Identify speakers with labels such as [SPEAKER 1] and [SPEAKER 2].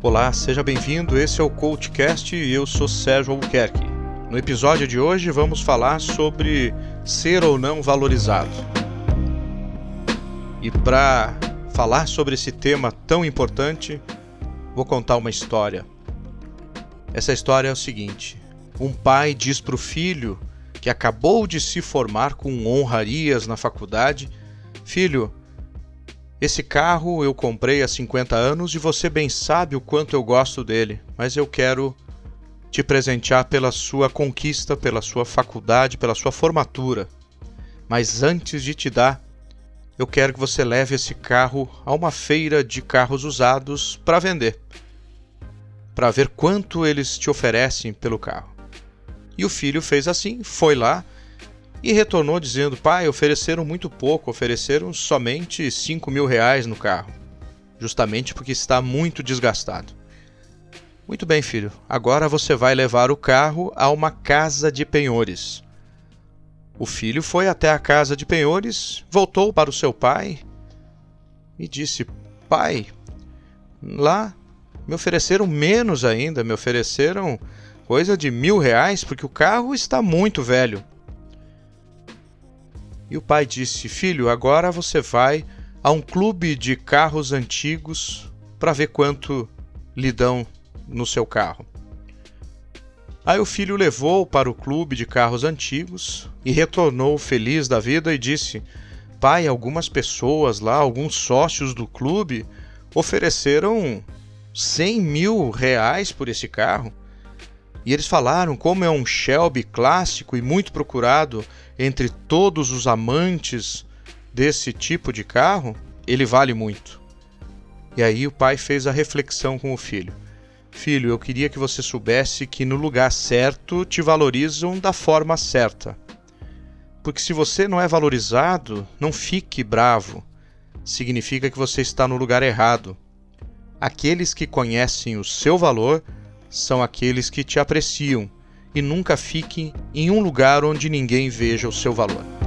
[SPEAKER 1] Olá, seja bem-vindo. Esse é o CoachCast e eu sou Sérgio Albuquerque. No episódio de hoje vamos falar sobre ser ou não valorizado. E para falar sobre esse tema tão importante, vou contar uma história. Essa história é o seguinte: um pai diz para o filho que acabou de se formar com honrarias na faculdade: Filho, esse carro eu comprei há 50 anos e você bem sabe o quanto eu gosto dele, mas eu quero te presentear pela sua conquista, pela sua faculdade, pela sua formatura. Mas antes de te dar, eu quero que você leve esse carro a uma feira de carros usados para vender, para ver quanto eles te oferecem pelo carro. E o filho fez assim, foi lá e retornou dizendo: Pai, ofereceram muito pouco, ofereceram somente 5 mil reais no carro, justamente porque está muito desgastado. Muito bem, filho, agora você vai levar o carro a uma casa de penhores. O filho foi até a casa de penhores, voltou para o seu pai e disse: Pai, lá me ofereceram menos ainda, me ofereceram coisa de mil reais porque o carro está muito velho. E o pai disse: Filho, agora você vai a um clube de carros antigos para ver quanto lhe dão no seu carro. Aí o filho levou para o clube de carros antigos e retornou feliz da vida e disse: Pai, algumas pessoas lá, alguns sócios do clube, ofereceram 100 mil reais por esse carro. E eles falaram como é um Shelby clássico e muito procurado entre todos os amantes desse tipo de carro, ele vale muito. E aí o pai fez a reflexão com o filho: Filho, eu queria que você soubesse que no lugar certo te valorizam da forma certa. Porque se você não é valorizado, não fique bravo. Significa que você está no lugar errado. Aqueles que conhecem o seu valor são aqueles que te apreciam e nunca fique em um lugar onde ninguém veja o seu valor.